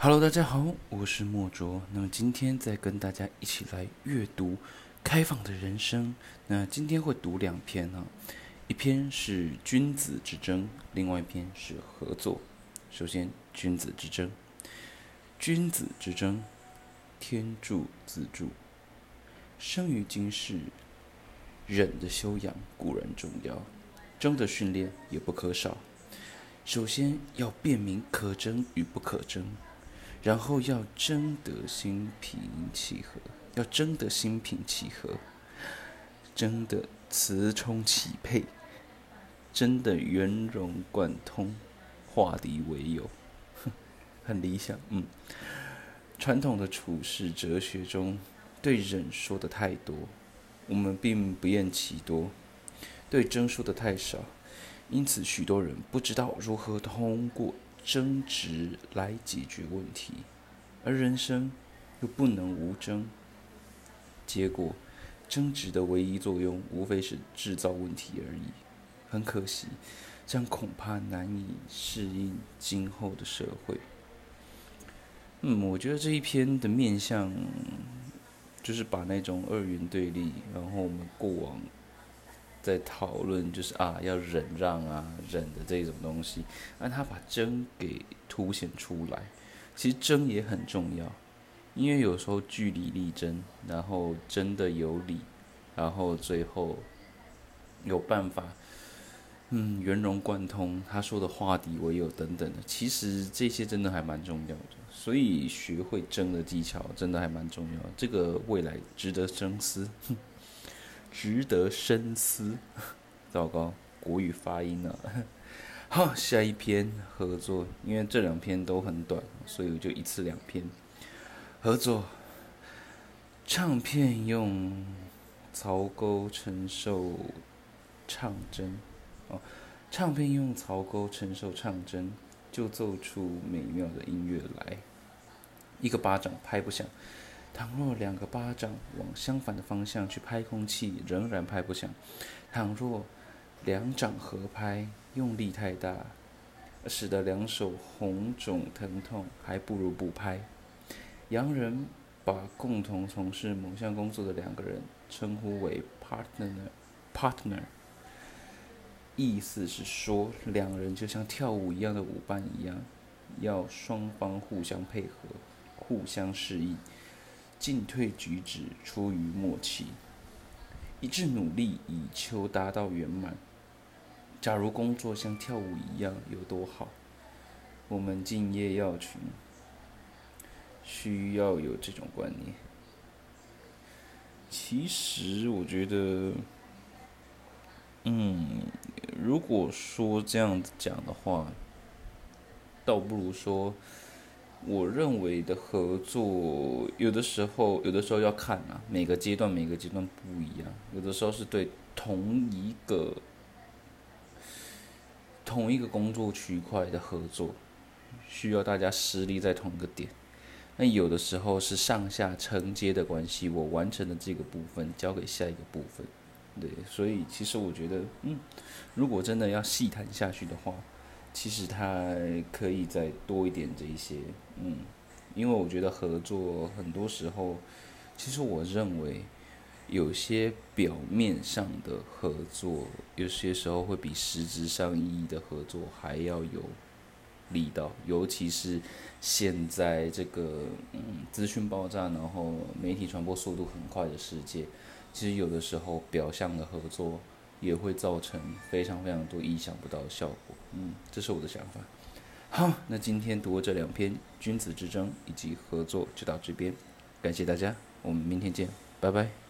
Hello，大家好，我是莫卓。那么今天再跟大家一起来阅读《开放的人生》。那今天会读两篇啊，一篇是君子之争，另外一篇是合作。首先，君子之争。君子之争，天助自助。生于今世，忍的修养固然重要，争的训练也不可少。首先要辨明可争与不可争。然后要争得心平气和，要争得心平气和，争得词冲起配，争得圆融贯通，化敌为友，很理想。嗯，传统的处世哲学中，对忍说的太多，我们并不厌其多；对争说的太少，因此许多人不知道如何通过。争执来解决问题，而人生又不能无争。结果，争执的唯一作用无非是制造问题而已。很可惜，这样恐怕难以适应今后的社会。嗯，我觉得这一篇的面向，就是把那种二元对立，然后我们过往。在讨论就是啊，要忍让啊，忍的这种东西，让他把真给凸显出来。其实真也很重要，因为有时候据理力争，然后真的有理，然后最后有办法，嗯，圆融贯通。他说的化敌为友等等的，其实这些真的还蛮重要的。所以学会争的技巧真的还蛮重要，这个未来值得深思。值得深思。糟糕，国语发音了。好，下一篇合作，因为这两篇都很短，所以我就一次两篇合作。唱片用槽钩承受唱针，哦，唱片用槽钩承受唱针，就奏出美妙的音乐来。一个巴掌拍不响。倘若两个巴掌往相反的方向去拍空气，仍然拍不响；倘若两掌合拍，用力太大，使得两手红肿疼痛，还不如不拍。洋人把共同从事某项工作的两个人称呼为 partner，partner，意思是说两人就像跳舞一样的舞伴一样，要双方互相配合，互相适应。进退举止出于默契，一致努力以求达到圆满。假如工作像跳舞一样，有多好？我们敬业要群，需要有这种观念。其实我觉得，嗯，如果说这样子讲的话，倒不如说。我认为的合作，有的时候，有的时候要看啊，每个阶段每个阶段不一样。有的时候是对同一个同一个工作区块的合作，需要大家实力在同一个点。那有的时候是上下承接的关系，我完成的这个部分交给下一个部分。对，所以其实我觉得，嗯，如果真的要细谈下去的话。其实他可以再多一点这一些，嗯，因为我觉得合作很多时候，其实我认为有些表面上的合作，有些时候会比实质上意义的合作还要有力道，尤其是现在这个嗯资讯爆炸，然后媒体传播速度很快的世界，其实有的时候表象的合作。也会造成非常非常多意想不到的效果，嗯，这是我的想法。好，那今天读这两篇《君子之争》以及合作就到这边，感谢大家，我们明天见，拜拜。